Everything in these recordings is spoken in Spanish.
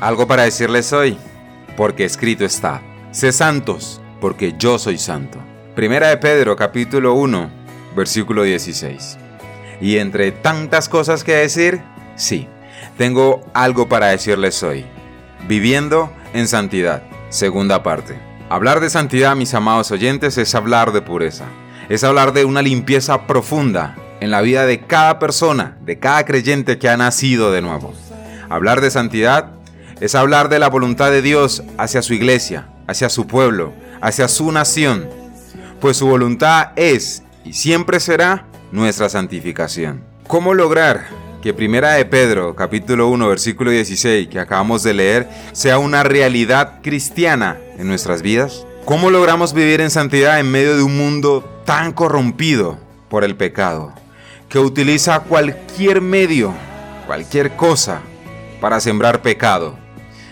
Algo para decirles hoy, porque escrito está. Sé santos, porque yo soy santo. Primera de Pedro, capítulo 1, versículo 16. Y entre tantas cosas que decir, sí, tengo algo para decirles hoy. Viviendo en santidad, segunda parte. Hablar de santidad, mis amados oyentes, es hablar de pureza. Es hablar de una limpieza profunda en la vida de cada persona, de cada creyente que ha nacido de nuevo. Hablar de santidad es hablar de la voluntad de Dios hacia su iglesia, hacia su pueblo, hacia su nación, pues su voluntad es y siempre será nuestra santificación. ¿Cómo lograr que Primera de Pedro, capítulo 1, versículo 16, que acabamos de leer, sea una realidad cristiana en nuestras vidas? ¿Cómo logramos vivir en santidad en medio de un mundo tan corrompido por el pecado, que utiliza cualquier medio, cualquier cosa para sembrar pecado?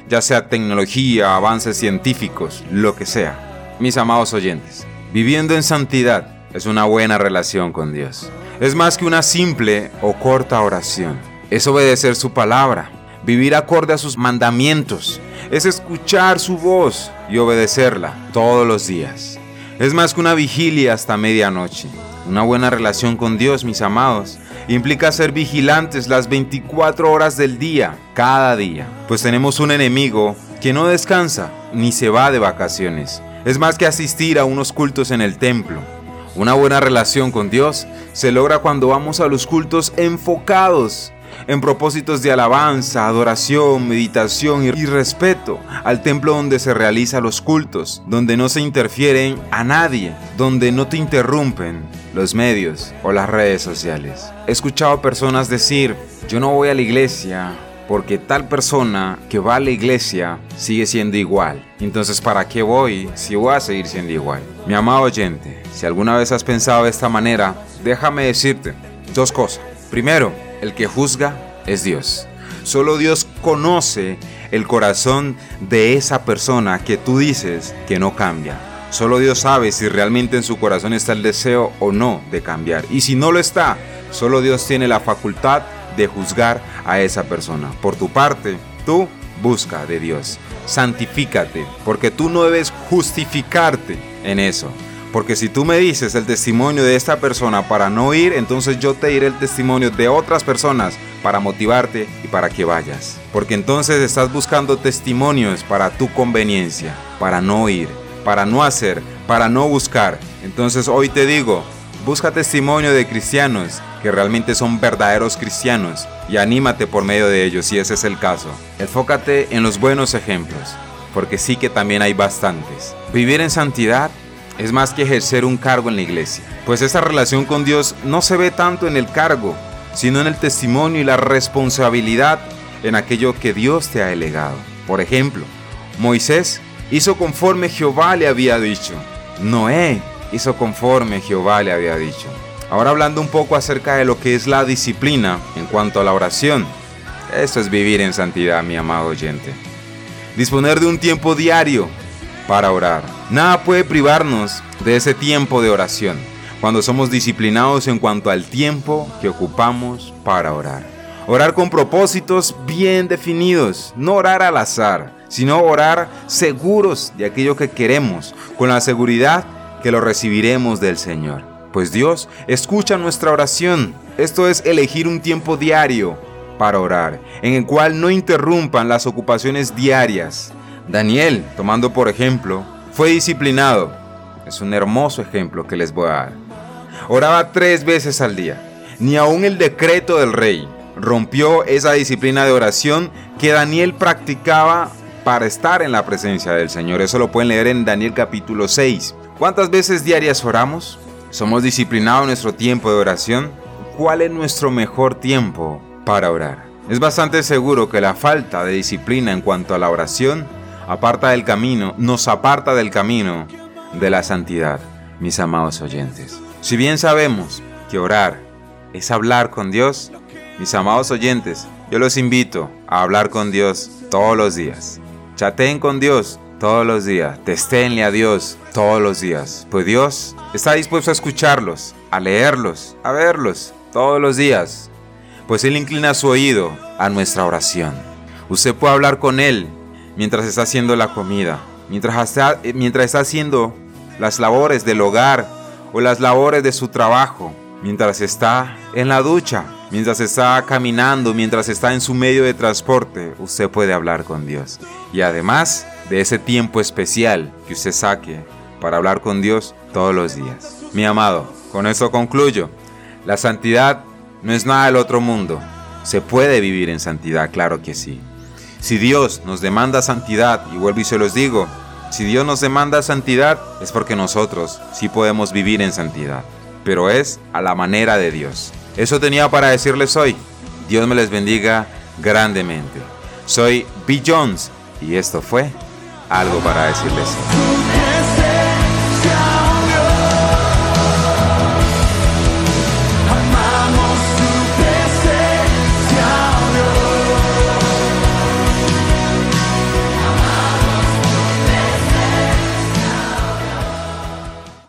Ya sea tecnología, avances científicos, lo que sea. Mis amados oyentes, viviendo en santidad es una buena relación con Dios. Es más que una simple o corta oración. Es obedecer su palabra, vivir acorde a sus mandamientos. Es escuchar su voz y obedecerla todos los días. Es más que una vigilia hasta medianoche. Una buena relación con Dios, mis amados, implica ser vigilantes las 24 horas del día, cada día, pues tenemos un enemigo que no descansa ni se va de vacaciones. Es más que asistir a unos cultos en el templo. Una buena relación con Dios se logra cuando vamos a los cultos enfocados en propósitos de alabanza, adoración, meditación y respeto al templo donde se realizan los cultos, donde no se interfieren a nadie, donde no te interrumpen los medios o las redes sociales. He escuchado personas decir, yo no voy a la iglesia porque tal persona que va a la iglesia sigue siendo igual. Entonces, ¿para qué voy si voy a seguir siendo igual? Mi amado oyente, si alguna vez has pensado de esta manera, déjame decirte dos cosas. Primero, el que juzga es Dios. Solo Dios conoce el corazón de esa persona que tú dices que no cambia. Solo Dios sabe si realmente en su corazón está el deseo o no de cambiar. Y si no lo está, solo Dios tiene la facultad de juzgar a esa persona. Por tu parte, tú busca de Dios. Santifícate, porque tú no debes justificarte en eso. Porque si tú me dices el testimonio de esta persona para no ir, entonces yo te diré el testimonio de otras personas para motivarte y para que vayas. Porque entonces estás buscando testimonios para tu conveniencia, para no ir, para no hacer, para no buscar. Entonces hoy te digo, busca testimonio de cristianos que realmente son verdaderos cristianos y anímate por medio de ellos si ese es el caso. Enfócate en los buenos ejemplos, porque sí que también hay bastantes. Vivir en santidad es más que ejercer un cargo en la iglesia, pues esa relación con Dios no se ve tanto en el cargo, sino en el testimonio y la responsabilidad en aquello que Dios te ha delegado. Por ejemplo, Moisés hizo conforme Jehová le había dicho. Noé hizo conforme Jehová le había dicho. Ahora hablando un poco acerca de lo que es la disciplina en cuanto a la oración. Eso es vivir en santidad, mi amado oyente. Disponer de un tiempo diario para orar. Nada puede privarnos de ese tiempo de oración cuando somos disciplinados en cuanto al tiempo que ocupamos para orar. Orar con propósitos bien definidos, no orar al azar, sino orar seguros de aquello que queremos, con la seguridad que lo recibiremos del Señor. Pues Dios escucha nuestra oración. Esto es elegir un tiempo diario para orar, en el cual no interrumpan las ocupaciones diarias Daniel, tomando por ejemplo, fue disciplinado. Es un hermoso ejemplo que les voy a dar. Oraba tres veces al día. Ni aun el decreto del rey rompió esa disciplina de oración que Daniel practicaba para estar en la presencia del Señor. Eso lo pueden leer en Daniel capítulo 6. ¿Cuántas veces diarias oramos? ¿Somos disciplinados en nuestro tiempo de oración? ¿Cuál es nuestro mejor tiempo para orar? Es bastante seguro que la falta de disciplina en cuanto a la oración aparta del camino, nos aparta del camino de la santidad, mis amados oyentes. Si bien sabemos que orar es hablar con Dios, mis amados oyentes, yo los invito a hablar con Dios todos los días. Chateen con Dios todos los días. Testénle a Dios todos los días. Pues Dios está dispuesto a escucharlos, a leerlos, a verlos todos los días. Pues Él inclina su oído a nuestra oración. Usted puede hablar con Él mientras está haciendo la comida, mientras está, eh, mientras está haciendo las labores del hogar o las labores de su trabajo, mientras está en la ducha, mientras está caminando, mientras está en su medio de transporte, usted puede hablar con Dios. Y además de ese tiempo especial que usted saque para hablar con Dios todos los días. Mi amado, con esto concluyo. La santidad no es nada del otro mundo. Se puede vivir en santidad, claro que sí. Si Dios nos demanda santidad, y vuelvo y se los digo, si Dios nos demanda santidad es porque nosotros sí podemos vivir en santidad, pero es a la manera de Dios. Eso tenía para decirles hoy. Dios me les bendiga grandemente. Soy B. Jones y esto fue algo para decirles.